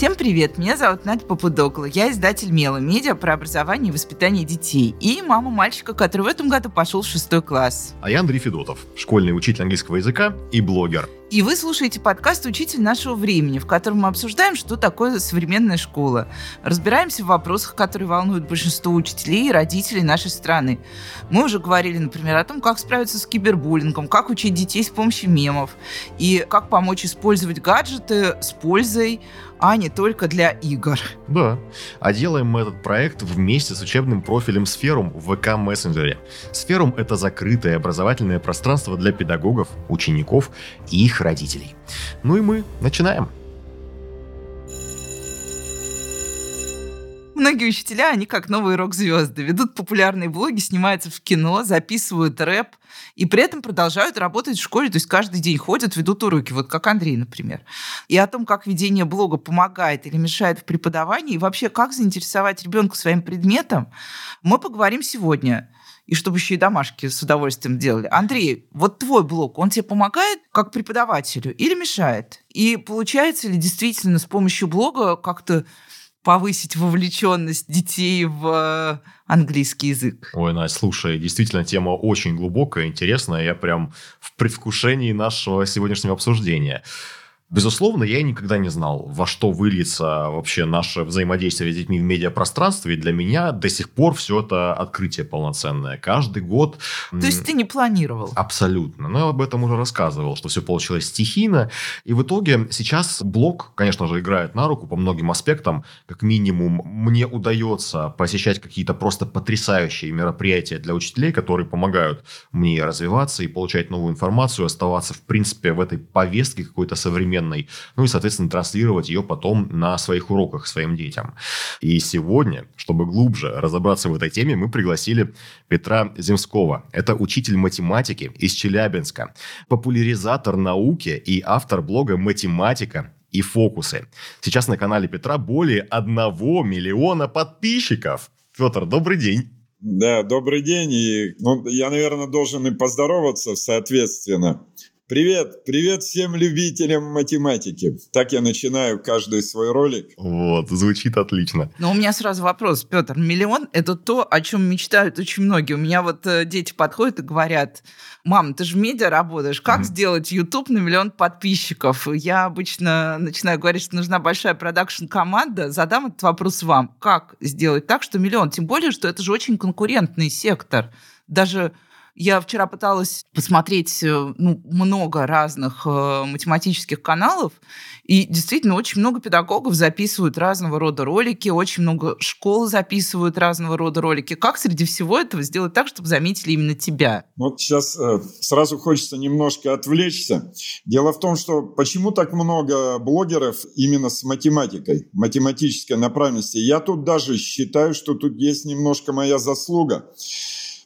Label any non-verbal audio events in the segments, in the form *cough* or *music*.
Всем привет, меня зовут Надя Попудокла. Я издатель Мела, медиа про образование и воспитание детей. И мама мальчика, который в этом году пошел в шестой класс. А я Андрей Федотов, школьный учитель английского языка и блогер. И вы слушаете подкаст «Учитель нашего времени», в котором мы обсуждаем, что такое современная школа. Разбираемся в вопросах, которые волнуют большинство учителей и родителей нашей страны. Мы уже говорили, например, о том, как справиться с кибербуллингом, как учить детей с помощью мемов и как помочь использовать гаджеты с пользой, а не только для игр. Да. А делаем мы этот проект вместе с учебным профилем Сферум в ВК Мессенджере. Сферум — это закрытое образовательное пространство для педагогов, учеников и их родителей. Ну и мы начинаем. Многие учителя, они как новые рок-звезды, ведут популярные блоги, снимаются в кино, записывают рэп, и при этом продолжают работать в школе, то есть каждый день ходят, ведут уроки, вот как Андрей, например. И о том, как ведение блога помогает или мешает в преподавании, и вообще, как заинтересовать ребенка своим предметом, мы поговорим сегодня и чтобы еще и домашки с удовольствием делали. Андрей, вот твой блог, он тебе помогает как преподавателю или мешает? И получается ли действительно с помощью блога как-то повысить вовлеченность детей в э, английский язык. Ой, Настя, слушай, действительно, тема очень глубокая, интересная. Я прям в предвкушении нашего сегодняшнего обсуждения. Безусловно, я никогда не знал, во что выльется вообще наше взаимодействие с детьми в медиапространстве. И для меня до сих пор все это открытие полноценное. Каждый год... То есть ты не планировал? Абсолютно. Но я об этом уже рассказывал, что все получилось стихийно. И в итоге сейчас блог, конечно же, играет на руку по многим аспектам. Как минимум, мне удается посещать какие-то просто потрясающие мероприятия для учителей, которые помогают мне развиваться и получать новую информацию, оставаться, в принципе, в этой повестке какой-то современной современной, ну и, соответственно, транслировать ее потом на своих уроках своим детям. И сегодня, чтобы глубже разобраться в этой теме, мы пригласили Петра Земского. Это учитель математики из Челябинска, популяризатор науки и автор блога «Математика и фокусы». Сейчас на канале Петра более одного миллиона подписчиков. Петр, добрый день. Да, добрый день. И, ну, я, наверное, должен и поздороваться соответственно. Привет, привет всем любителям математики. Так я начинаю каждый свой ролик. Вот, звучит отлично. Но у меня сразу вопрос, Петр. Миллион – это то, о чем мечтают очень многие. У меня вот э, дети подходят и говорят, мам, ты же в медиа работаешь, как mm-hmm. сделать YouTube на миллион подписчиков? Я обычно начинаю говорить, что нужна большая продакшн-команда. Задам этот вопрос вам. Как сделать так, что миллион? Тем более, что это же очень конкурентный сектор. Даже я вчера пыталась посмотреть э, ну, много разных э, математических каналов, и действительно очень много педагогов записывают разного рода ролики, очень много школ записывают разного рода ролики. Как среди всего этого сделать так, чтобы заметили именно тебя? Вот сейчас э, сразу хочется немножко отвлечься. Дело в том, что почему так много блогеров именно с математикой, математической направленности. Я тут даже считаю, что тут есть немножко моя заслуга.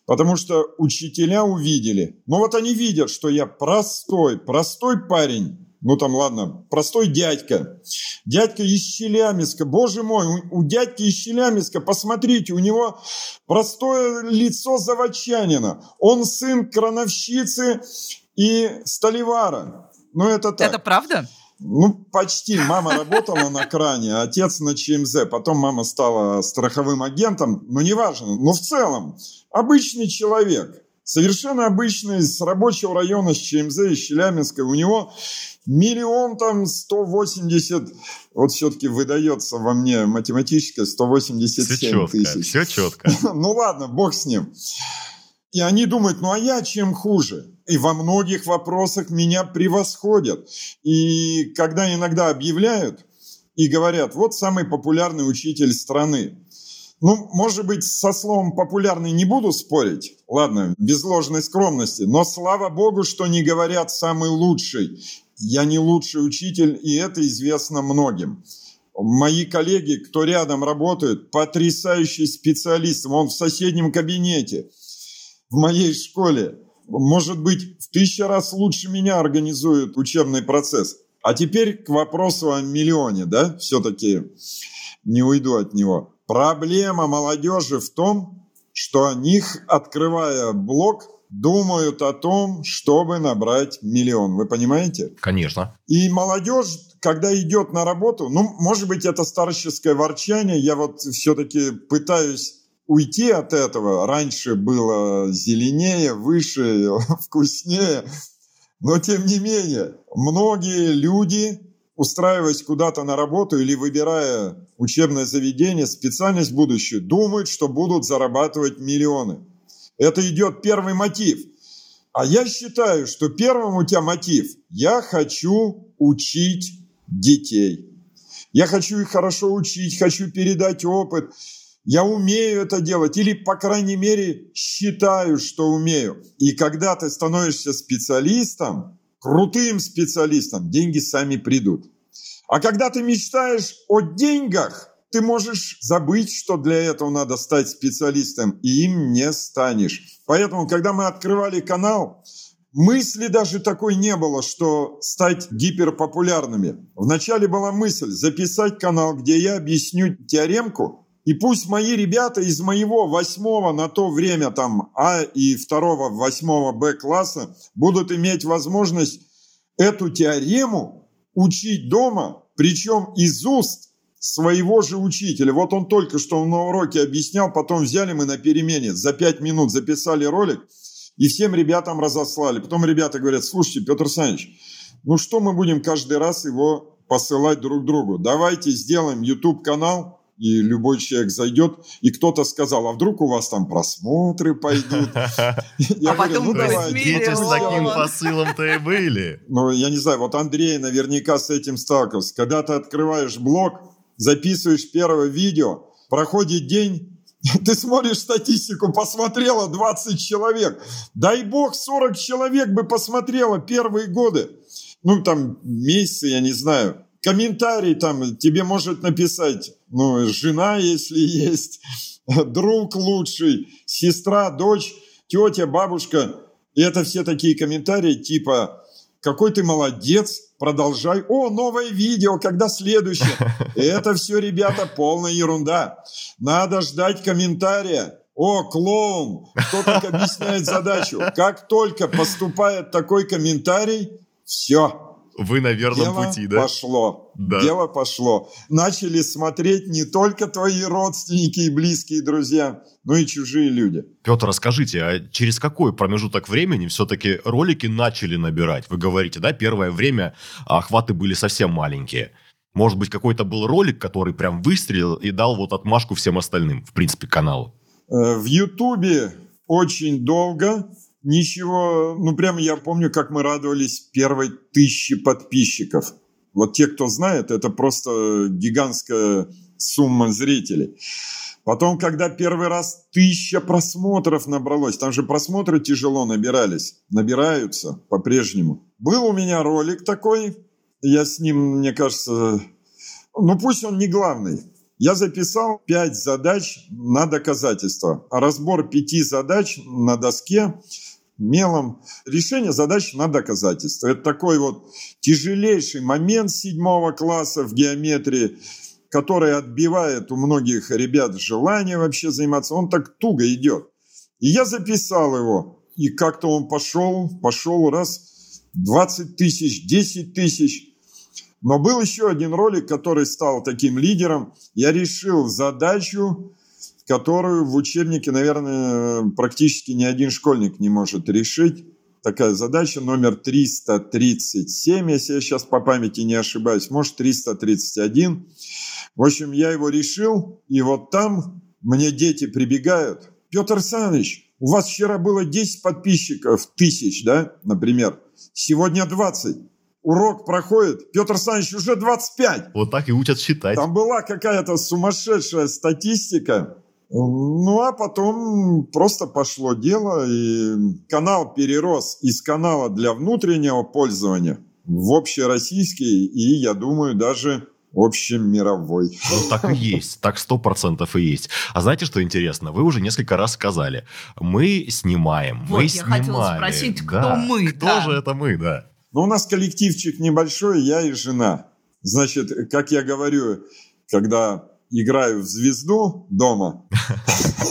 Потому что учителя увидели. Ну вот они видят, что я простой, простой парень. Ну там ладно, простой дядька. Дядька из Челябинска. Боже мой, у, дядьки из Челябинска, посмотрите, у него простое лицо заводчанина. Он сын крановщицы и столевара. Ну это так. Это правда? Ну, почти. Мама работала на кране, отец на ЧМЗ. Потом мама стала страховым агентом. Но неважно. Но в целом, обычный человек. Совершенно обычный, с рабочего района, с ЧМЗ, из Челябинска. У него миллион там 180, вот все-таки выдается во мне математическое 187 все четко, тысяч. Все четко. *laughs* ну ладно, бог с ним. И они думают, ну а я чем хуже? И во многих вопросах меня превосходят. И когда иногда объявляют и говорят, вот самый популярный учитель страны. Ну, может быть, со словом «популярный» не буду спорить. Ладно, без ложной скромности. Но слава богу, что не говорят «самый лучший». Я не лучший учитель, и это известно многим. Мои коллеги, кто рядом работают, потрясающие специалисты. Он в соседнем кабинете – в моей школе, может быть, в тысячу раз лучше меня организуют учебный процесс. А теперь к вопросу о миллионе, да, все-таки не уйду от него. Проблема молодежи в том, что них, открывая блог, думают о том, чтобы набрать миллион. Вы понимаете? Конечно. И молодежь, когда идет на работу, ну, может быть, это старческое ворчание, я вот все-таки пытаюсь уйти от этого. Раньше было зеленее, выше, *laughs* вкуснее. Но, тем не менее, многие люди, устраиваясь куда-то на работу или выбирая учебное заведение, специальность будущую, думают, что будут зарабатывать миллионы. Это идет первый мотив. А я считаю, что первым у тебя мотив – я хочу учить детей. Я хочу их хорошо учить, хочу передать опыт. Я умею это делать или, по крайней мере, считаю, что умею. И когда ты становишься специалистом, крутым специалистом, деньги сами придут. А когда ты мечтаешь о деньгах – ты можешь забыть, что для этого надо стать специалистом, и им не станешь. Поэтому, когда мы открывали канал, мысли даже такой не было, что стать гиперпопулярными. Вначале была мысль записать канал, где я объясню теоремку, и пусть мои ребята из моего восьмого на то время там А и второго, восьмого Б класса будут иметь возможность эту теорему учить дома, причем из уст своего же учителя. Вот он только что на уроке объяснял, потом взяли мы на перемене, за пять минут записали ролик и всем ребятам разослали. Потом ребята говорят, слушайте, Петр Александрович, ну что мы будем каждый раз его посылать друг другу? Давайте сделаем YouTube-канал, и любой человек зайдет, и кто-то сказал, а вдруг у вас там просмотры пойдут? *laughs* А говорю, ну. Дети с таким посылом-то и были. Ну, я не знаю, вот Андрей наверняка с этим сталкивался. Когда ты открываешь блог, записываешь первое видео, проходит день, *laughs* ты смотришь статистику, посмотрело 20 человек. Дай бог 40 человек бы посмотрело первые годы. Ну, там, месяцы, я не знаю. Комментарий там тебе может написать, ну, жена, если *laughs* есть, друг лучший, сестра, дочь, тетя, бабушка. И это все такие комментарии типа какой ты молодец, продолжай. О, новое видео, когда следующее? *laughs* Это все, ребята, полная ерунда. Надо ждать комментария. О, клоун, кто так *laughs* объясняет задачу? Как только поступает такой комментарий, все, вы на верном Дело пути, да? пошло. Да. Дело пошло. Начали смотреть не только твои родственники и близкие друзья, но и чужие люди. Петр, расскажите, а через какой промежуток времени все-таки ролики начали набирать? Вы говорите, да, первое время охваты были совсем маленькие. Может быть, какой-то был ролик, который прям выстрелил и дал вот отмашку всем остальным, в принципе, каналу? Э, в Ютубе очень долго ничего, ну прямо я помню, как мы радовались первой тысячи подписчиков. Вот те, кто знает, это просто гигантская сумма зрителей. Потом, когда первый раз тысяча просмотров набралось, там же просмотры тяжело набирались, набираются по-прежнему. Был у меня ролик такой, я с ним, мне кажется, ну пусть он не главный. Я записал пять задач на доказательство. А разбор пяти задач на доске мелом. Решение задач на доказательство. Это такой вот тяжелейший момент седьмого класса в геометрии, который отбивает у многих ребят желание вообще заниматься. Он так туго идет. И я записал его. И как-то он пошел, пошел раз 20 тысяч, 10 тысяч. Но был еще один ролик, который стал таким лидером. Я решил задачу которую в учебнике, наверное, практически ни один школьник не может решить. Такая задача номер 337, если я сейчас по памяти не ошибаюсь, может 331. В общем, я его решил, и вот там мне дети прибегают. Петр Александрович, у вас вчера было 10 подписчиков, тысяч, да, например. Сегодня 20 урок проходит, Петр Александрович уже 25. Вот так и учат считать. Там была какая-то сумасшедшая статистика. Ну, а потом просто пошло дело, и канал перерос из канала для внутреннего пользования в общероссийский, и, я думаю, даже общемировой. Ну, так и есть. Так сто процентов и есть. А знаете, что интересно? Вы уже несколько раз сказали. Мы снимаем. Вот, мы я снимали. хотела спросить, да. кто мы. Кто да. же это мы, да? Ну, у нас коллективчик небольшой, я и жена. Значит, как я говорю, когда играю в звезду дома. *laughs*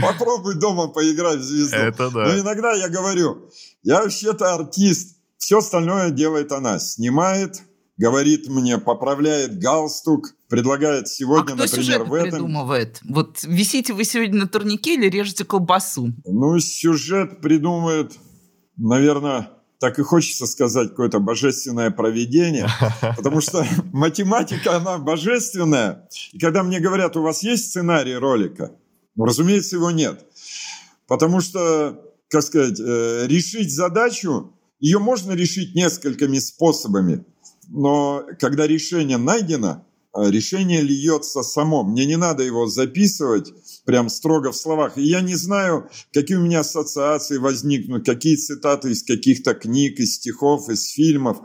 Попробуй дома поиграть в звезду. Это да. Но иногда я говорю, я вообще-то артист. Все остальное делает она. Снимает, говорит мне, поправляет галстук, предлагает сегодня, а кто например, в этом... придумывает? Вот висите вы сегодня на турнике или режете колбасу? Ну, сюжет придумывает, наверное, так и хочется сказать какое-то божественное проведение, *laughs* потому что математика, она божественная. И когда мне говорят, у вас есть сценарий ролика? Ну, разумеется, его нет. Потому что, как сказать, э, решить задачу, ее можно решить несколькими способами. Но когда решение найдено, а решение льется само. Мне не надо его записывать прям строго в словах. И я не знаю, какие у меня ассоциации возникнут, какие цитаты из каких-то книг, из стихов, из фильмов.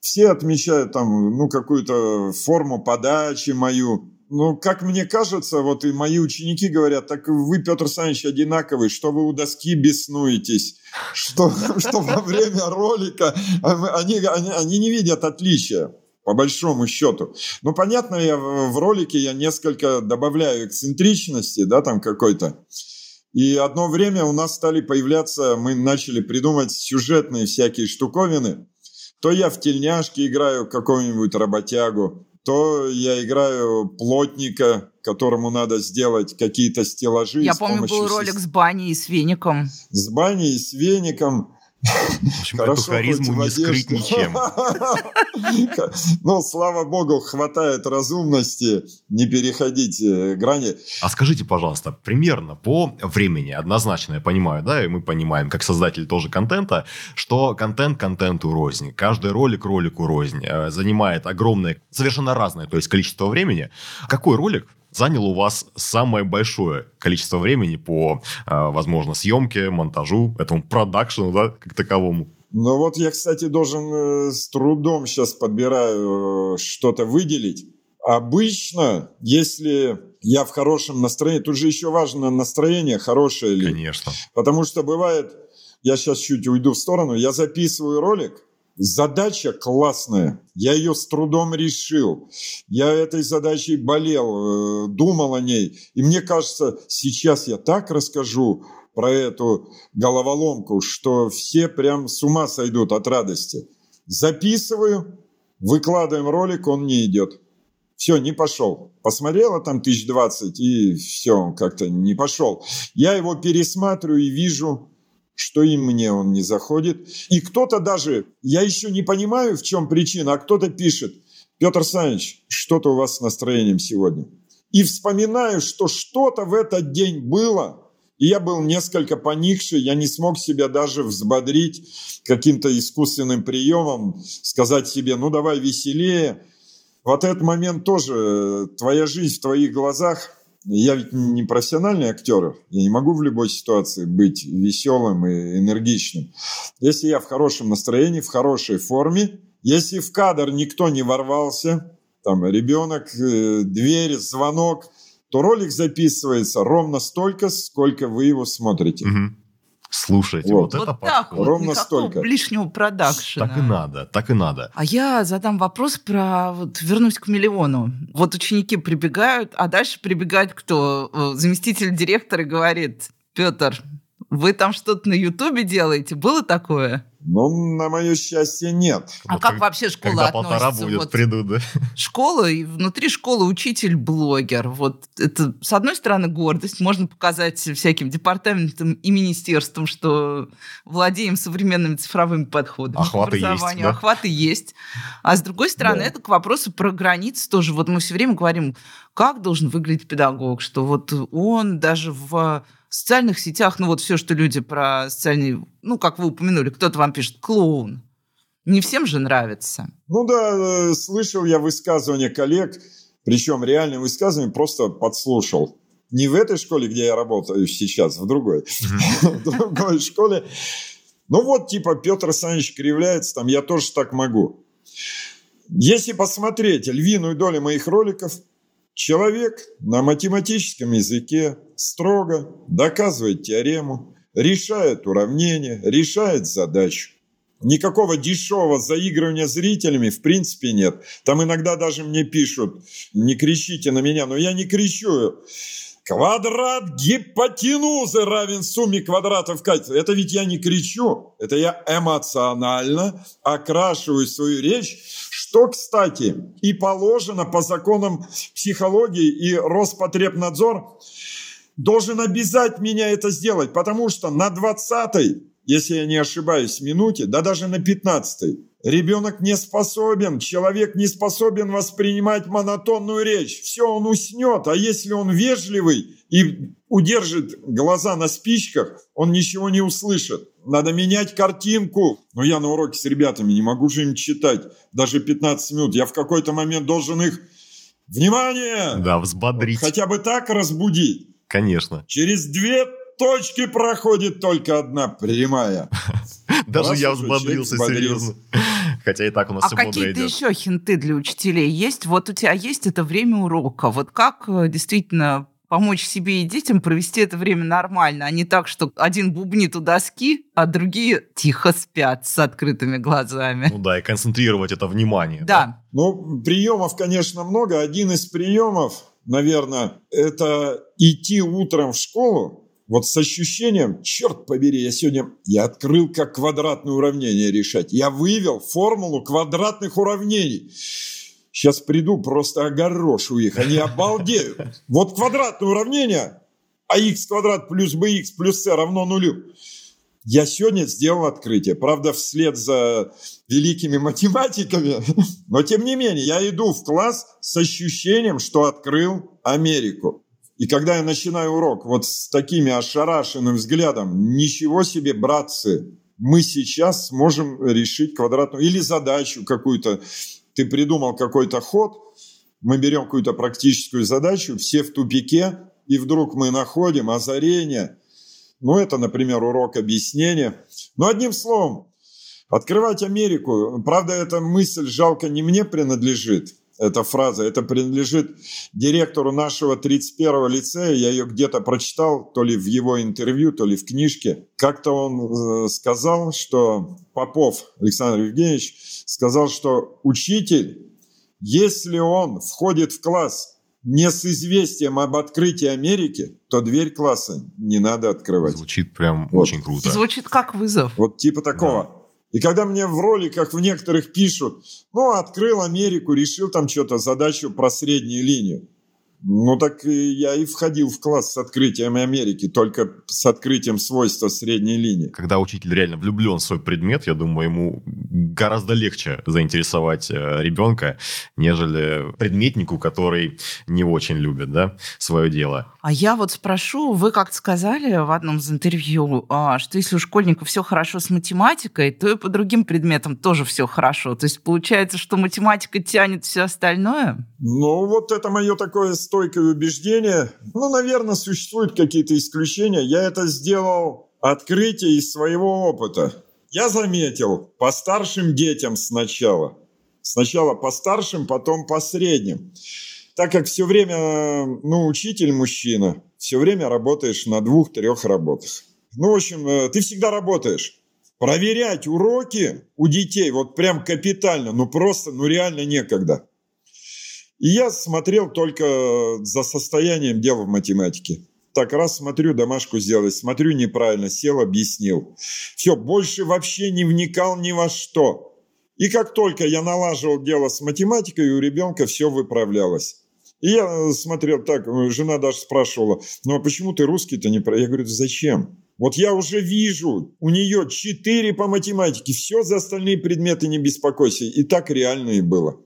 Все отмечают там, ну, какую-то форму подачи мою. Ну, как мне кажется, вот и мои ученики говорят, так вы, Петр Александрович, одинаковый, что вы у доски беснуетесь, что, что во время ролика они, они, они не видят отличия по большому счету. Ну, понятно, я в ролике я несколько добавляю эксцентричности, да, там какой-то. И одно время у нас стали появляться, мы начали придумать сюжетные всякие штуковины. То я в тельняшке играю какого-нибудь работягу, то я играю плотника, которому надо сделать какие-то стеллажи. Я помню, был ролик с баней и с веником. С баней и с веником. В общем, Хорошо, эту харизму не скрыть ничем. *laughs* Ну, слава богу, хватает разумности не переходить э, грани. А скажите, пожалуйста, примерно по времени, однозначно я понимаю, да, и мы понимаем, как создатель тоже контента, что контент контенту рознь, каждый ролик ролику рознь, э, занимает огромное, совершенно разное, то есть количество времени. Какой ролик занял у вас самое большое количество времени по, а, возможно, съемке, монтажу, этому продакшену, да, как таковому? Ну вот я, кстати, должен э, с трудом сейчас подбираю э, что-то выделить. Обычно, если я в хорошем настроении, тут же еще важно настроение хорошее ли. Конечно. Потому что бывает, я сейчас чуть уйду в сторону, я записываю ролик, Задача классная. Я ее с трудом решил. Я этой задачей болел, э, думал о ней. И мне кажется, сейчас я так расскажу про эту головоломку, что все прям с ума сойдут от радости. Записываю, выкладываем ролик, он не идет. Все, не пошел. Посмотрела там тысяч двадцать, и все, как-то не пошел. Я его пересматриваю и вижу, что и мне он не заходит. И кто-то даже, я еще не понимаю, в чем причина, а кто-то пишет, Петр Саныч, что-то у вас с настроением сегодня. И вспоминаю, что что-то в этот день было, и я был несколько поникший, я не смог себя даже взбодрить каким-то искусственным приемом, сказать себе, ну давай веселее. Вот этот момент тоже, э, твоя жизнь в твоих глазах – я ведь не профессиональный актер, я не могу в любой ситуации быть веселым и энергичным. Если я в хорошем настроении, в хорошей форме, если в кадр никто не ворвался, там ребенок, э, дверь, звонок, то ролик записывается ровно столько, сколько вы его смотрите. Угу. Слушайте, вот, вот это так подход. вот, Ровно столько. лишнего продакшена. Так и надо, так и надо. А я задам вопрос про, вот, вернусь к миллиону. Вот ученики прибегают, а дальше прибегает кто? Э, заместитель директора говорит, Петр, вы там что-то на Ютубе делаете? Было такое? Ну, на мое счастье, нет. А вот как, как вообще школа когда относится? полтора будет, вот придут, да? Школа, и внутри школы учитель-блогер. Вот это, с одной стороны, гордость. Можно показать всяким департаментам и министерствам, что владеем современными цифровыми подходами Охваты к образованию. Есть, да? Охваты есть. А с другой стороны, да. это к вопросу про границы тоже. Вот мы все время говорим, как должен выглядеть педагог, что вот он даже в в социальных сетях, ну вот все, что люди про социальные, ну, как вы упомянули, кто-то вам пишет «клоун». Не всем же нравится. Ну да, э, слышал я высказывания коллег, причем реальные высказывания просто подслушал. Не в этой школе, где я работаю сейчас, в другой. *laughs* В другой школе. Ну вот, типа, Петр Александрович кривляется, там, я тоже так могу. Если посмотреть львиную долю моих роликов – Человек на математическом языке строго доказывает теорему, решает уравнение, решает задачу. Никакого дешевого заигрывания зрителями в принципе нет. Там иногда даже мне пишут, не кричите на меня, но я не кричу. Квадрат гипотенузы равен сумме квадратов катета. Это ведь я не кричу, это я эмоционально окрашиваю свою речь, что, кстати, и положено по законам психологии и Роспотребнадзор должен обязать меня это сделать, потому что на 20 если я не ошибаюсь, минуте, да даже на 15 Ребенок не способен, человек не способен воспринимать монотонную речь. Все, он уснет. А если он вежливый и удержит глаза на спичках, он ничего не услышит. Надо менять картинку. Но я на уроке с ребятами не могу же им читать даже 15 минут. Я в какой-то момент должен их... Внимание! Да, взбодрить. Хотя бы так разбудить. Конечно. Через две точки проходит только одна прямая. *laughs* Даже я взбодрился, серьезно. *laughs* Хотя и так у нас а все какие-то еще хинты для учителей есть? Вот у тебя есть это время урока. Вот как э, действительно помочь себе и детям провести это время нормально, а не так, что один бубнит у доски, а другие тихо спят с открытыми глазами. Ну да, и концентрировать это внимание. Да. да? Ну, приемов, конечно, много. Один из приемов, наверное, это идти утром в школу, вот с ощущением, черт побери, я сегодня, я открыл, как квадратные уравнения решать. Я вывел формулу квадратных уравнений. Сейчас приду, просто огорошу их, они обалдеют. Вот квадратное уравнение, а x квадрат плюс bx плюс c равно нулю. Я сегодня сделал открытие. Правда, вслед за великими математиками. *laughs* Но, тем не менее, я иду в класс с ощущением, что открыл Америку. И когда я начинаю урок вот с такими ошарашенным взглядом, ничего себе, братцы, мы сейчас сможем решить квадратную или задачу какую-то. Ты придумал какой-то ход, мы берем какую-то практическую задачу, все в тупике, и вдруг мы находим озарение. Ну, это, например, урок объяснения. Но одним словом, открывать Америку, правда, эта мысль жалко не мне принадлежит – эта фраза. Это принадлежит директору нашего 31-го лицея. Я ее где-то прочитал, то ли в его интервью, то ли в книжке. Как-то он э, сказал, что Попов Александр Евгеньевич сказал, что учитель, если он входит в класс не с известием об открытии Америки, то дверь класса не надо открывать. Звучит прям вот. очень круто. Звучит как вызов. Вот типа такого. Да. И когда мне в роликах в некоторых пишут, ну, открыл Америку, решил там что-то, задачу про среднюю линию. Ну так я и входил в класс с открытием Америки, только с открытием свойства средней линии. Когда учитель реально влюблен в свой предмет, я думаю, ему гораздо легче заинтересовать э, ребенка, нежели предметнику, который не очень любит да, свое дело. А я вот спрошу, вы как-то сказали в одном из интервью, а, что если у школьника все хорошо с математикой, то и по другим предметам тоже все хорошо. То есть получается, что математика тянет все остальное? Ну вот это мое такое стойкое убеждение. Ну, наверное, существуют какие-то исключения. Я это сделал открытие из своего опыта. Я заметил по старшим детям сначала. Сначала по старшим, потом по средним. Так как все время, ну, учитель мужчина, все время работаешь на двух-трех работах. Ну, в общем, э, ты всегда работаешь. Проверять уроки у детей вот прям капитально, ну просто, ну реально некогда. И я смотрел только за состоянием дел в математике. Так раз смотрю, домашку сделать, смотрю неправильно, сел, объяснил. Все, больше вообще не вникал ни во что. И как только я налаживал дело с математикой, у ребенка все выправлялось. И я смотрел так, жена даже спрашивала, ну а почему ты русский-то не про... Я говорю, зачем? Вот я уже вижу, у нее 4 по математике, все за остальные предметы не беспокойся. И так реально и было.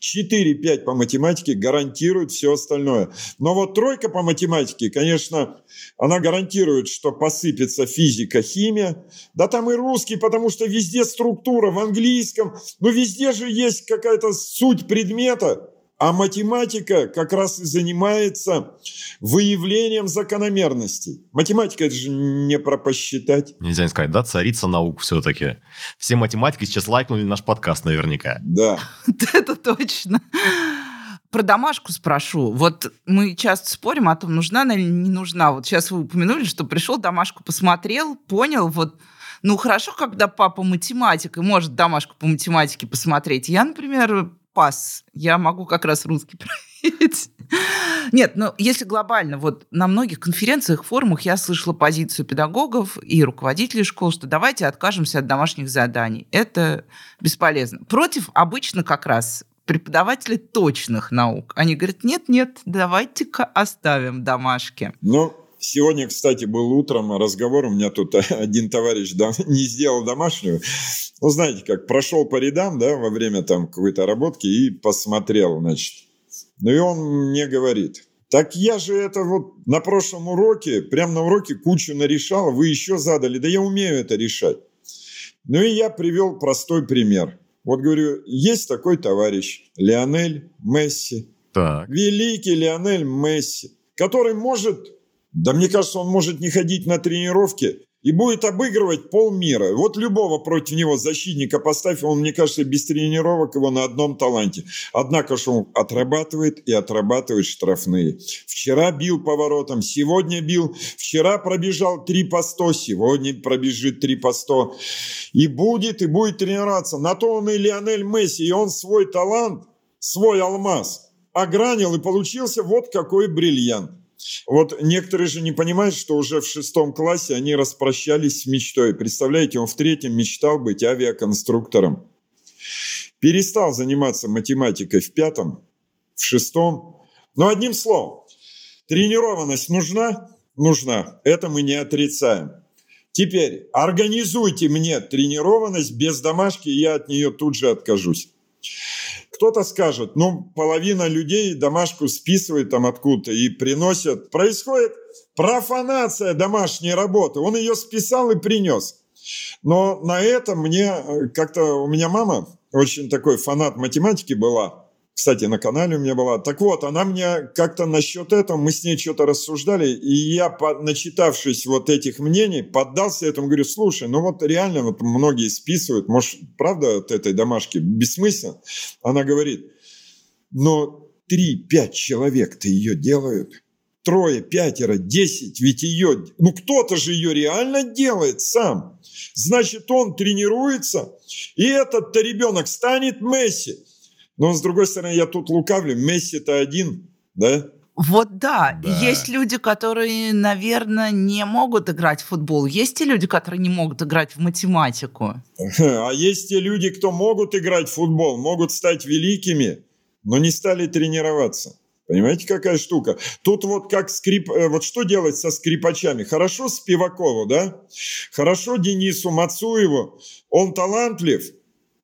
4-5 по математике гарантирует все остальное. Но вот тройка по математике, конечно, она гарантирует, что посыпется физика, химия. Да там и русский, потому что везде структура в английском. Но везде же есть какая-то суть предмета. А математика как раз и занимается выявлением закономерностей. Математика это же не про посчитать. Нельзя не сказать, да, царица наук все-таки. Все математики сейчас лайкнули наш подкаст наверняка. *laughs* Да. Это точно. Про домашку спрошу. Вот мы часто спорим о том, нужна она или не нужна. Вот сейчас вы упомянули, что пришел домашку, посмотрел, понял, вот Ну, хорошо, когда папа математик и может домашку по математике посмотреть. Я, например, пас. Я могу как раз русский *laughs* проверить. Нет, ну если глобально, вот на многих конференциях, форумах я слышала позицию педагогов и руководителей школ, что давайте откажемся от домашних заданий. Это бесполезно. Против обычно как раз преподаватели точных наук. Они говорят, нет-нет, давайте-ка оставим домашки. Ну, Сегодня, кстати, был утром разговор, у меня тут *laughs* один товарищ *laughs* не сделал домашнюю. Ну, знаете, как прошел по рядам, да, во время там какой-то работки и посмотрел, значит. Ну, и он мне говорит, так я же это вот на прошлом уроке, прямо на уроке кучу нарешал, вы еще задали. Да я умею это решать. Ну и я привел простой пример. Вот говорю, есть такой товарищ, Лионель Месси. Так. Великий Лионель Месси, который может да мне кажется, он может не ходить на тренировки и будет обыгрывать полмира. Вот любого против него защитника поставь, он, мне кажется, без тренировок его на одном таланте. Однако же он отрабатывает и отрабатывает штрафные. Вчера бил поворотом, сегодня бил. Вчера пробежал 3 по 100, сегодня пробежит 3 по 100. И будет, и будет тренироваться. На то он и Лионель Месси, и он свой талант, свой алмаз огранил, и получился вот какой бриллиант. Вот некоторые же не понимают, что уже в шестом классе они распрощались с мечтой. Представляете, он в третьем мечтал быть авиаконструктором. Перестал заниматься математикой в пятом, в шестом. Но одним словом, тренированность нужна? Нужна. Это мы не отрицаем. Теперь организуйте мне тренированность без домашки, я от нее тут же откажусь. Кто-то скажет, ну, половина людей домашку списывает там откуда-то и приносят. Происходит профанация домашней работы. Он ее списал и принес. Но на этом мне э, как-то... У меня мама очень такой фанат математики была. Кстати, на канале у меня была. Так вот, она мне как-то насчет этого, мы с ней что-то рассуждали, и я, начитавшись вот этих мнений, поддался этому, говорю, слушай, ну вот реально вот многие списывают, может, правда от этой домашки бессмысленно? Она говорит, но три-пять человек-то ее делают. Трое, пятеро, десять, ведь ее, ну кто-то же ее реально делает сам. Значит, он тренируется, и этот-то ребенок станет Месси. Но, с другой стороны, я тут лукавлю. Месси-то один, да? Вот да. да, есть люди, которые, наверное, не могут играть в футбол. Есть те люди, которые не могут играть в математику. *laughs* А есть те люди, кто могут играть в футбол, могут стать великими, но не стали тренироваться. Понимаете, какая штука? Тут вот как скрип... Э, вот что делать со скрипачами? Хорошо Спивакову, да? Хорошо Денису Мацуеву. Он талантлив,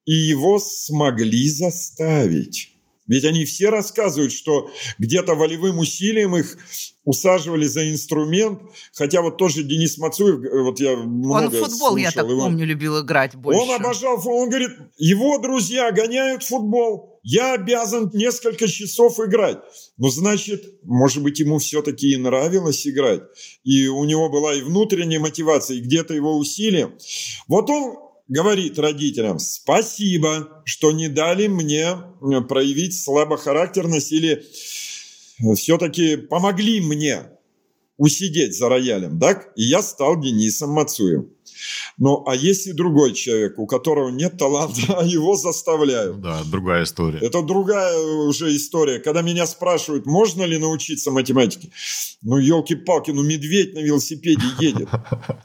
и его смогли заставить. Ведь они все рассказывают, что где-то волевым усилием их усаживали за инструмент. Хотя вот тоже Денис Мацуев, э, вот я много Он в футбол, слушал, я так его. помню, любил играть больше. Он обожал, он говорит, его друзья гоняют футбол, я обязан несколько часов играть. Ну, значит, может быть, ему все-таки и нравилось играть. И у него была и внутренняя мотивация, и где-то его усилия. Вот он говорит родителям, спасибо, что не дали мне э, проявить слабохарактерность или э, все-таки помогли мне усидеть за роялем, так? И я стал Денисом Мацуем. Ну, а есть и другой человек, у которого нет таланта, а его заставляют. Да, другая история. Это другая уже история. Когда меня спрашивают, можно ли научиться математике, ну, елки-палки, ну, медведь на велосипеде едет.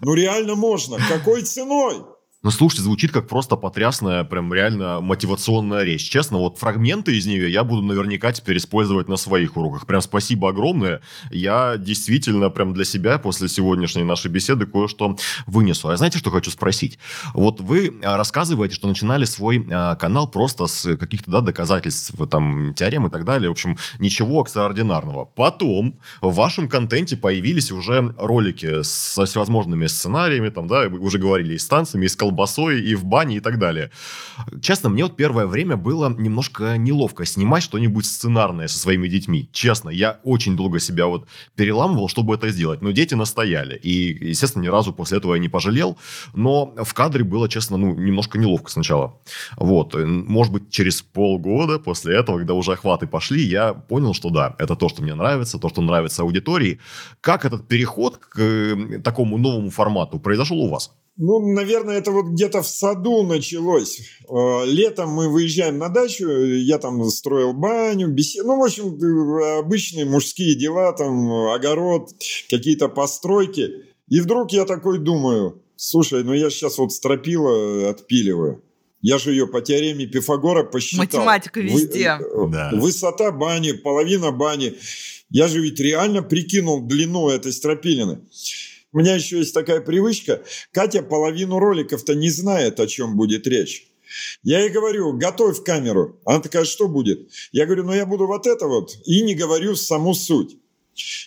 Ну, реально можно. Какой ценой? Ну, слушайте, звучит как просто потрясная, прям реально мотивационная речь. Честно, вот фрагменты из нее я буду наверняка теперь использовать на своих уроках. Прям спасибо огромное. Я действительно прям для себя после сегодняшней нашей беседы кое-что вынесу. А знаете, что хочу спросить? Вот вы а, рассказываете, что начинали свой а, канал просто с каких-то да, доказательств, там, теорем и так далее. В общем, ничего экстраординарного. Потом в вашем контенте появились уже ролики со всевозможными сценариями, там, да, вы уже говорили, и с танцами, и с колбасой и в бане и так далее. Честно, мне вот первое время было немножко неловко снимать что-нибудь сценарное со своими детьми. Честно, я очень долго себя вот переламывал, чтобы это сделать. Но дети настояли. И, естественно, ни разу после этого я не пожалел. Но в кадре было, честно, ну, немножко неловко сначала. Вот. Может быть, через полгода после этого, когда уже охваты пошли, я понял, что да, это то, что мне нравится, то, что нравится аудитории. Как этот переход к э, такому новому формату произошел у вас? Ну, наверное, это вот где-то в саду началось. Э, летом мы выезжаем на дачу, я там строил баню, бесед... ну, в общем, обычные мужские дела, там, огород, какие-то постройки. И вдруг я такой думаю, слушай, ну я сейчас вот стропила отпиливаю. Я же ее по теореме Пифагора посчитал. Математика везде. Вы, да. Высота бани, половина бани. Я же ведь реально прикинул длину этой стропилины. У меня еще есть такая привычка. Катя половину роликов-то не знает, о чем будет речь. Я ей говорю, готовь камеру. Она такая, что будет? Я говорю, ну я буду вот это вот. И не говорю саму суть.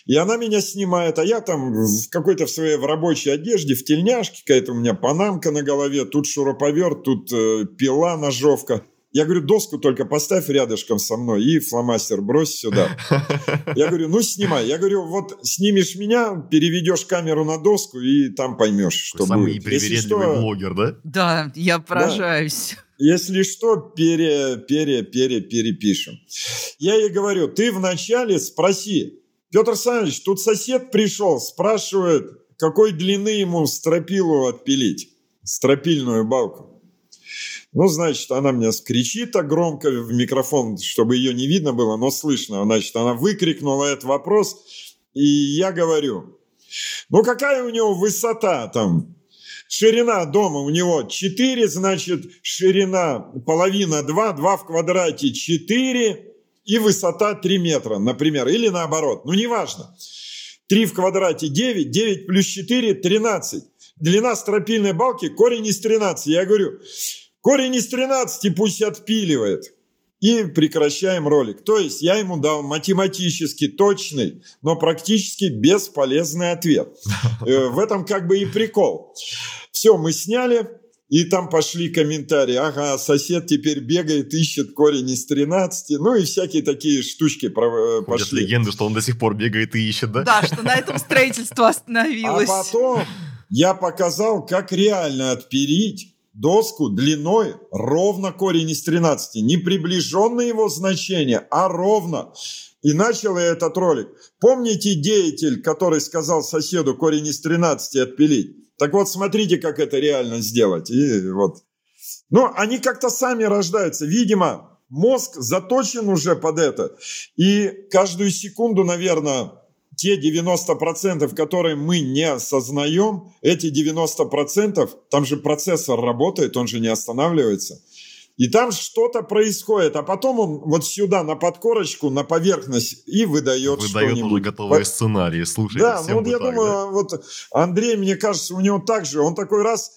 И она меня снимает, а я там в какой-то в своей в рабочей одежде, в тельняшке, какая-то у меня панамка на голове, тут шуруповерт, тут э, пила, ножовка. Я говорю, доску только поставь рядышком со мной и фломастер брось сюда. *laughs* Я говорю, ну снимай. Я говорю, вот снимешь меня, переведешь камеру на доску и там поймешь, что Самый будет. Самый что... блогер, да? Да, я поражаюсь. Да. Если что, пере, пере, пере, перепишем. Я ей говорю, ты вначале спроси, Петр Александрович, тут сосед пришел, спрашивает, какой длины ему стропилу отпилить, стропильную балку. Ну, значит, она мне кричит так громко в микрофон, чтобы ее не видно было, но слышно. Значит, она выкрикнула этот вопрос, и я говорю, ну, какая у него высота там? Ширина дома у него 4, значит, ширина половина 2, 2 в квадрате 4, и высота 3 метра, например, или наоборот, ну, неважно. 3 в квадрате 9, 9 плюс 4 – 13. Длина стропильной балки – корень из 13. Я говорю, Корень из 13 пусть отпиливает. И прекращаем ролик. То есть я ему дал математически точный, но практически бесполезный ответ. *laughs* Э, в этом как бы и прикол. Все, мы сняли, и там пошли комментарии. Ага, сосед теперь бегает, ищет корень из 13. Ну и всякие такие штучки э, пошли. Ходят легенды, что он до сих пор бегает и ищет, да? Да, что на этом строительство остановилось. А потом я показал, как реально отперить доску длиной ровно корень из 13. Не приближенное его значение, а ровно. И начал я этот ролик. Помните деятель, который сказал соседу корень из 13 отпилить? Так вот, смотрите, как это реально сделать. И вот. Но они как-то сами рождаются. Видимо, мозг заточен уже под это. И каждую секунду, наверное, те 90%, которые мы не осознаем, эти 90%, там же процессор работает, он же не останавливается. И там что-то происходит, а потом он вот сюда на подкорочку, на поверхность и выдает, выдает что-нибудь. уже готовые сценарии, слушайте. Да, ну вот я так, думаю, да? вот Андрей, мне кажется, у него так же, он такой раз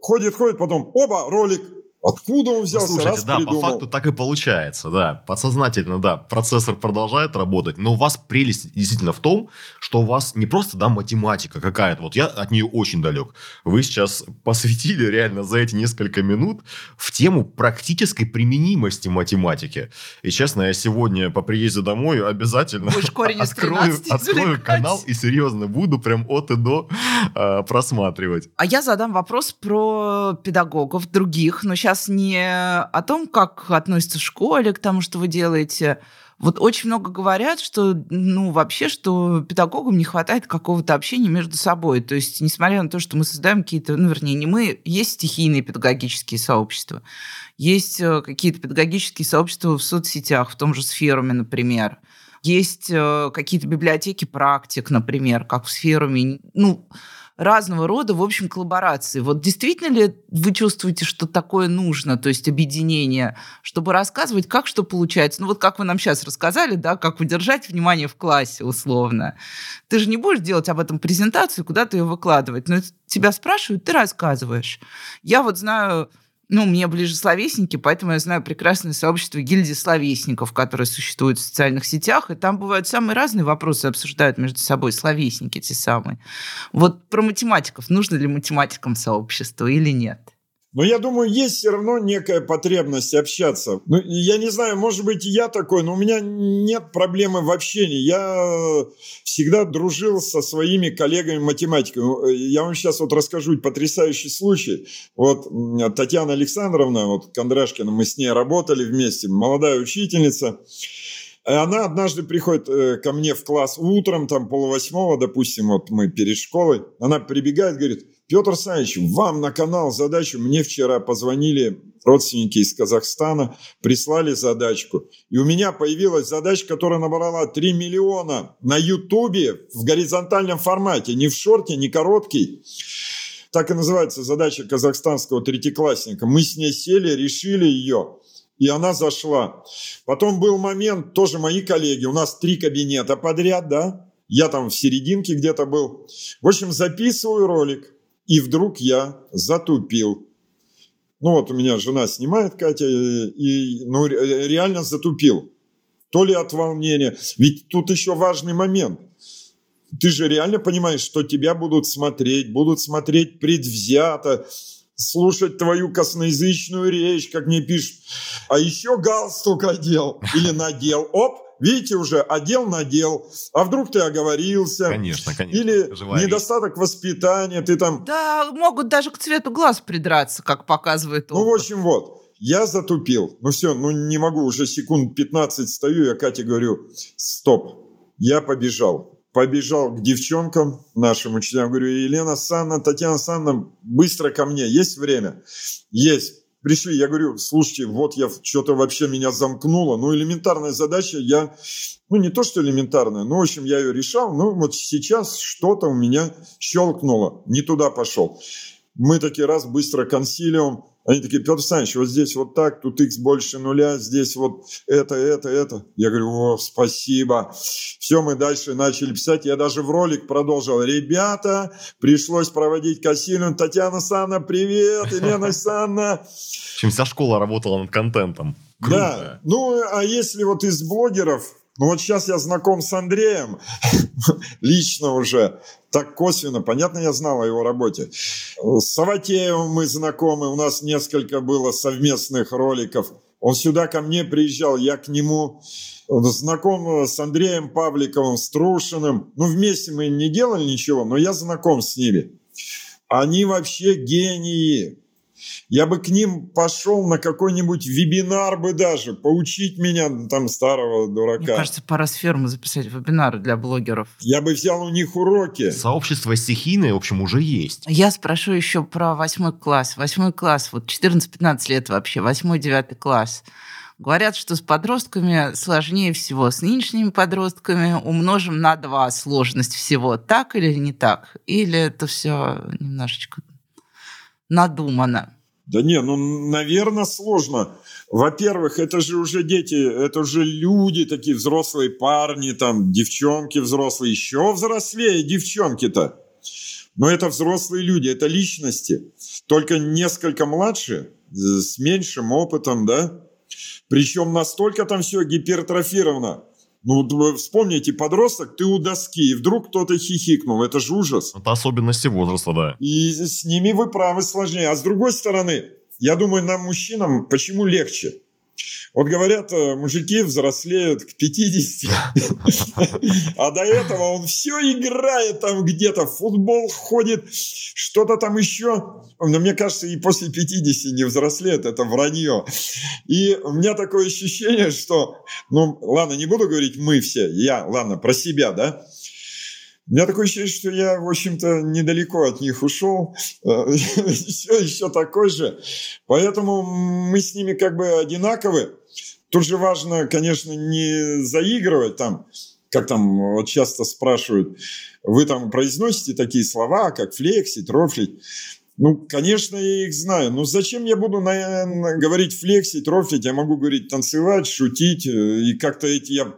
ходит, ходит, потом, оба, ролик, Откуда он взялся? Ну, слушайте, да, придумал. по факту так и получается, да. Подсознательно, да, процессор продолжает работать, но у вас прелесть действительно в том, что у вас не просто, да, математика какая-то, вот я от нее очень далек. Вы сейчас посвятили реально за эти несколько минут в тему практической применимости математики. И честно, я сегодня по приезде домой обязательно открою, открою канал и серьезно буду прям от и до э, просматривать. А я задам вопрос про педагогов других, но сейчас сейчас не о том, как относятся в школе к тому, что вы делаете. Вот очень много говорят, что, ну, вообще, что педагогам не хватает какого-то общения между собой. То есть, несмотря на то, что мы создаем какие-то, ну, вернее, не мы, есть стихийные педагогические сообщества, есть э, какие-то педагогические сообщества в соцсетях, в том же сферуме, например. Есть э, какие-то библиотеки практик, например, как в сферуме. Ну, разного рода, в общем, коллаборации. Вот действительно ли вы чувствуете, что такое нужно, то есть объединение, чтобы рассказывать, как что получается? Ну вот как вы нам сейчас рассказали, да, как удержать внимание в классе условно. Ты же не будешь делать об этом презентацию, куда-то ее выкладывать, но тебя спрашивают, ты рассказываешь. Я вот знаю ну, мне ближе словесники, поэтому я знаю прекрасное сообщество гильдии словесников, которое существует в социальных сетях, и там бывают самые разные вопросы, обсуждают между собой словесники те самые. Вот про математиков. Нужно ли математикам сообщество или нет? Но я думаю, есть все равно некая потребность общаться. Ну, я не знаю, может быть, я такой, но у меня нет проблемы в общении. Я всегда дружил со своими коллегами-математиками. Я вам сейчас вот расскажу потрясающий случай. Вот Татьяна Александровна, вот Кондрашкина, мы с ней работали вместе, молодая учительница. Она однажды приходит э, ко мне в класс утром, там полвосьмого, допустим, вот мы перед школой. Она прибегает, говорит, Петр Александрович, вам на канал задачу. Мне вчера позвонили родственники из Казахстана, прислали задачку. И у меня появилась задача, которая набрала 3 миллиона на Ютубе в горизонтальном формате. Не в шорте, не короткий. Так и называется задача казахстанского третьеклассника. Мы с ней сели, решили ее и она зашла. Потом был момент, тоже мои коллеги, у нас три кабинета подряд, да, я там в серединке где-то был. В общем, записываю ролик, и вдруг я затупил. Ну вот у меня жена снимает, Катя, и ну, реально затупил. То ли от волнения. Ведь тут еще важный момент. Ты же реально понимаешь, что тебя будут смотреть, будут смотреть предвзято, слушать твою косноязычную речь, как мне пишут. А еще галстук одел или надел. Оп, Видите, уже одел, надел. А вдруг ты оговорился? Конечно, конечно. Или Живая недостаток речь. воспитания, ты там... Да, могут даже к цвету глаз придраться, как показывает опыт. Ну, в общем, вот. Я затупил. Ну все, ну не могу, уже секунд 15 стою, я Кате говорю, стоп, я побежал. Побежал к девчонкам, нашим учителям, говорю, Елена Санна, Татьяна Санна, быстро ко мне, есть время? Есть пришли, я говорю, слушайте, вот я что-то вообще меня замкнуло. Ну, элементарная задача, я, ну, не то, что элементарная, но, в общем, я ее решал. Ну, вот сейчас что-то у меня щелкнуло, не туда пошел. Мы такие раз быстро консилиум, они такие, Петр Александрович, вот здесь вот так, тут x больше нуля, здесь вот это, это, это. Я говорю, о, спасибо. Все, мы дальше начали писать. Я даже в ролик продолжил. Ребята, пришлось проводить кассирину. Татьяна Санна, привет. Елена *laughs* Санна. Чем вся школа работала над контентом. Круто. Да. Ну, а если вот из блогеров, ну вот сейчас я знаком с Андреем, *laughs* лично уже, так косвенно, понятно, я знал о его работе. С Саватеевым мы знакомы, у нас несколько было совместных роликов. Он сюда ко мне приезжал, я к нему знаком с Андреем Павликовым, с Трушиным. Ну, вместе мы не делали ничего, но я знаком с ними. Они вообще гении. Я бы к ним пошел на какой-нибудь вебинар бы даже, поучить меня, там, старого дурака. Мне кажется, пора с фермы записать вебинары для блогеров. Я бы взял у них уроки. Сообщество стихийное, в общем, уже есть. Я спрошу еще про восьмой класс. Восьмой класс, вот 14-15 лет вообще, восьмой-девятый класс. Говорят, что с подростками сложнее всего. С нынешними подростками умножим на два сложность всего. Так или не так? Или это все немножечко надумано? Да не, ну, наверное, сложно. Во-первых, это же уже дети, это же люди такие, взрослые парни, там, девчонки взрослые, еще взрослее девчонки-то. Но это взрослые люди, это личности. Только несколько младше, с меньшим опытом, да? Причем настолько там все гипертрофировано. Ну, вспомните, подросток, ты у доски, и вдруг кто-то хихикнул. Это же ужас. Это особенности возраста, да. И с ними вы правы сложнее. А с другой стороны, я думаю, нам, мужчинам, почему легче? Вот говорят, э, мужики взрослеют к 50, а до этого он все играет там где-то, футбол ходит, что-то там еще. Но мне кажется, и после 50 не взрослеет, это вранье. И у меня такое ощущение, что, ну, ладно, не буду говорить мы все, я, ладно, про себя, да, у меня такое ощущение, что я, в общем-то, недалеко от них ушел, *laughs* все еще такой же. Поэтому мы с ними как бы одинаковы. Тут же важно, конечно, не заигрывать там, как там вот часто спрашивают, вы там произносите такие слова, как флексить, рофлить. Ну, конечно, я их знаю. Но зачем я буду на, на, говорить флексить, рофлить? Я могу говорить танцевать, шутить. И как-то эти я...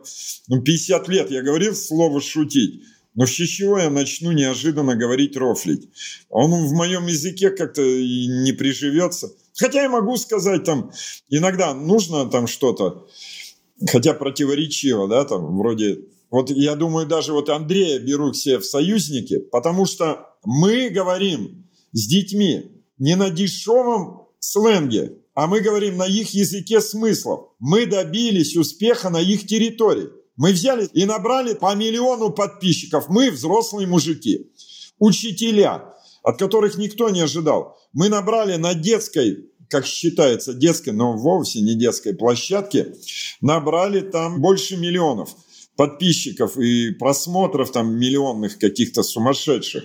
Ну, 50 лет я говорил слово «шутить». Но с чего я начну неожиданно говорить рофлить? Он в моем языке как-то не приживется. Хотя я могу сказать там, иногда нужно там что-то, хотя противоречиво, да, там вроде... Вот я думаю, даже вот Андрея беру себе в союзники, потому что мы говорим с детьми не на дешевом сленге, а мы говорим на их языке смыслов. Мы добились успеха на их территории. Мы взяли и набрали по миллиону подписчиков. Мы взрослые мужики, учителя, от которых никто не ожидал. Мы набрали на детской, как считается, детской, но вовсе не детской площадке, набрали там больше миллионов. подписчиков и просмотров там миллионных каких-то сумасшедших.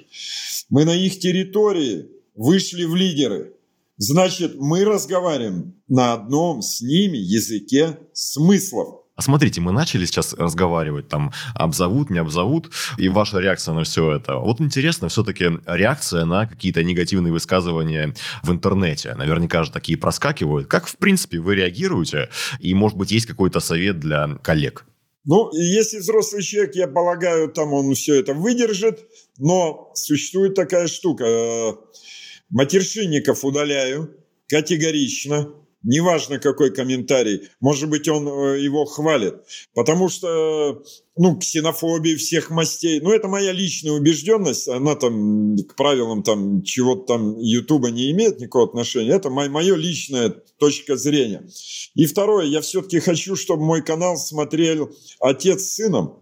Мы на их территории вышли в лидеры. Значит, мы разговариваем на одном с ними языке смыслов. А смотрите, мы начали сейчас разговаривать, там, обзовут, не обзовут, и ваша реакция на все это. Вот интересно все-таки реакция на какие-то негативные высказывания в интернете. Наверняка же такие проскакивают. Как, в принципе, вы реагируете? И, может быть, есть какой-то совет для коллег? Ну, если взрослый человек, я полагаю, там он все это выдержит, но существует такая штука. Матершинников удаляю категорично. Неважно, какой комментарий. Может быть, он э, его хвалит. Потому что, ну, ксенофобия всех мастей. Ну, это моя личная убежденность. Она там к правилам там чего-то там Ютуба не имеет никакого отношения. Это мое, мое личная точка зрения. И второе, я все-таки хочу, чтобы мой канал смотрел отец с сыном.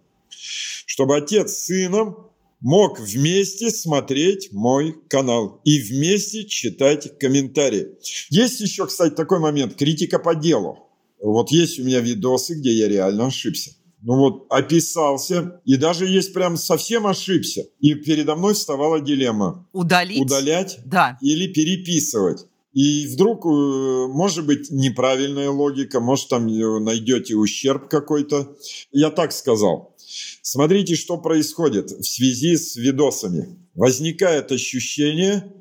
Чтобы отец с сыном мог вместе смотреть мой канал и вместе читать комментарии. Есть еще, кстати, такой момент, критика по делу. Вот есть у меня видосы, где я реально ошибся. Ну вот, описался, и даже есть прям совсем ошибся. И передо мной вставала дилемма. Удалить? Удалять да. или переписывать. И вдруг, э, может быть, неправильная логика, может, там э, найдете ущерб какой-то. Я так сказал. Смотрите, что происходит в связи с видосами. Возникает ощущение,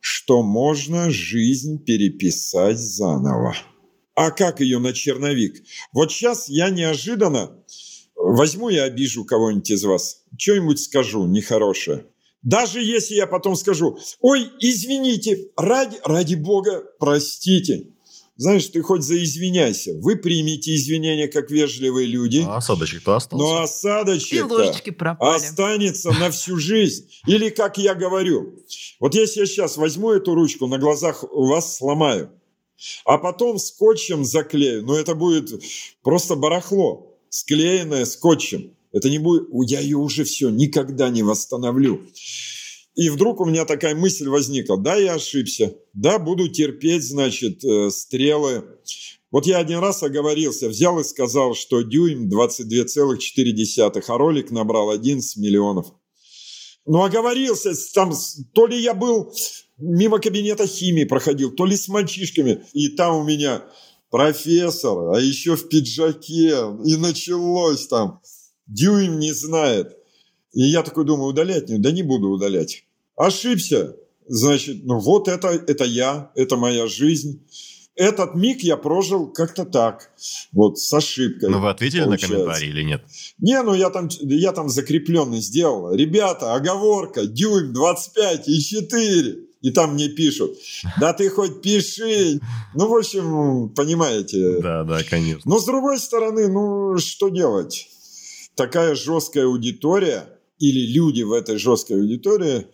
что можно жизнь переписать заново. А как ее на черновик? Вот сейчас я неожиданно возьму и обижу кого-нибудь из вас. Что-нибудь скажу нехорошее. Даже если я потом скажу, ой, извините, ради, ради Бога, простите. Знаешь, ты хоть заизвиняйся. Вы примите извинения как вежливые люди. А осадочек-то остался. Но осадочек останется на всю жизнь. Или, как я говорю, вот если я сейчас возьму эту ручку, на глазах у вас сломаю, а потом скотчем заклею, но это будет просто барахло, склеенное скотчем. Это не будет, я ее уже все никогда не восстановлю. И вдруг у меня такая мысль возникла. Да, я ошибся. Да, буду терпеть, значит, э, стрелы. Вот я один раз оговорился, взял и сказал, что дюйм 22,4, а ролик набрал 11 миллионов. Ну, оговорился, там, то ли я был мимо кабинета химии проходил, то ли с мальчишками, и там у меня профессор, а еще в пиджаке, и началось там, дюйм не знает. И я такой думаю, удалять да не буду удалять. Ошибся, значит, ну вот это, это я, это моя жизнь. Этот миг я прожил как-то так, вот с ошибкой. Но вы ответили получается. на комментарий или нет? Не, ну я там, я там закрепленный сделал. Ребята, оговорка, дюйм 25 и 4. И там мне пишут, да ты хоть пиши. Ну, в общем, понимаете. Да, да, конечно. Но с другой стороны, ну, что делать? Такая жесткая аудитория – или люди в этой жесткой аудитории,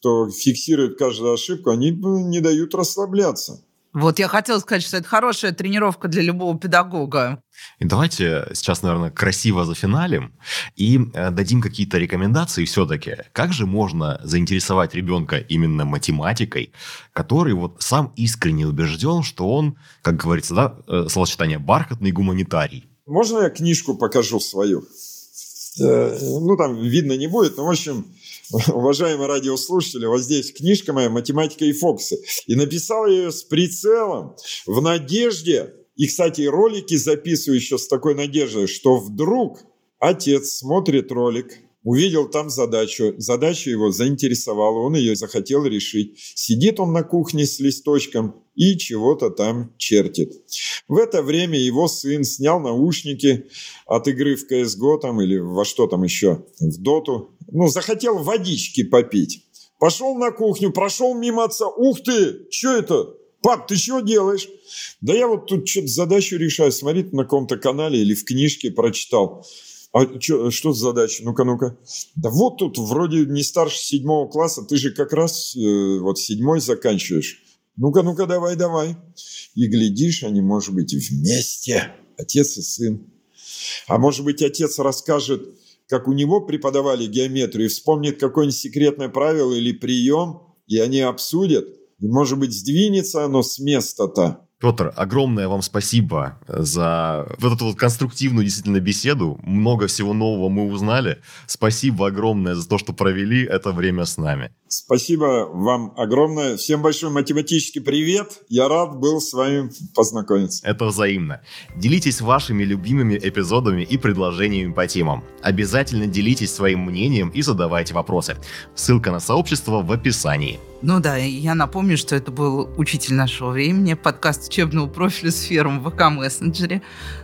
кто фиксирует каждую ошибку, они не дают расслабляться. Вот я хотела сказать, что это хорошая тренировка для любого педагога. И давайте сейчас, наверное, красиво зафиналим и э, дадим какие-то рекомендации все-таки. Как же можно заинтересовать ребенка именно математикой, который вот сам искренне убежден, что он, как говорится, да, э, словосочетание бархатный гуманитарий? Можно я книжку покажу свою? Э, ну, там видно не будет, но, в общем, уважаемые радиослушатели, вот здесь книжка моя «Математика и Фоксы». И написал я ее с прицелом, в надежде, и, кстати, ролики записываю еще с такой надеждой, что вдруг отец смотрит ролик, увидел там задачу, задача его заинтересовала, он ее захотел решить. Сидит он на кухне с листочком и чего-то там чертит. В это время его сын снял наушники от игры в CSGO там или во что там еще, в доту. Ну, захотел водички попить. Пошел на кухню, прошел мимо отца. Ух ты, что это? Пап, ты что делаешь? Да я вот тут что-то задачу решаю. Смотрит на каком-то канале или в книжке прочитал. А чё, что за задача? Ну-ка, ну-ка. Да вот тут вроде не старше седьмого класса, ты же как раз э, вот седьмой заканчиваешь. Ну-ка, ну-ка, давай, давай. И глядишь, они, может быть, вместе, отец и сын. А может быть, отец расскажет, как у него преподавали геометрию, и вспомнит какое-нибудь секретное правило или прием, и они обсудят. И, может быть, сдвинется оно с места-то. Петр, огромное вам спасибо за вот эту вот конструктивную действительно беседу. Много всего нового мы узнали. Спасибо огромное за то, что провели это время с нами. Спасибо вам огромное. Всем большой математический привет. Я рад был с вами познакомиться. Это взаимно. Делитесь вашими любимыми эпизодами и предложениями по темам. Обязательно делитесь своим мнением и задавайте вопросы. Ссылка на сообщество в описании. Ну да, я напомню, что это был учитель нашего времени, подкаст учебного профиля сферы в ВК мессенджере.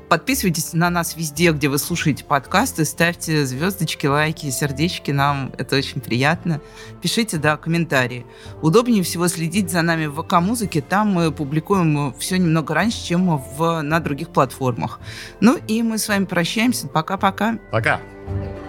Подписывайтесь на нас везде, где вы слушаете подкасты, ставьте звездочки, лайки, сердечки, нам это очень приятно. Пишите, да, комментарии. Удобнее всего следить за нами в ВК-музыке, там мы публикуем все немного раньше, чем в, на других платформах. Ну и мы с вами прощаемся. Пока-пока. Пока. -пока. Пока.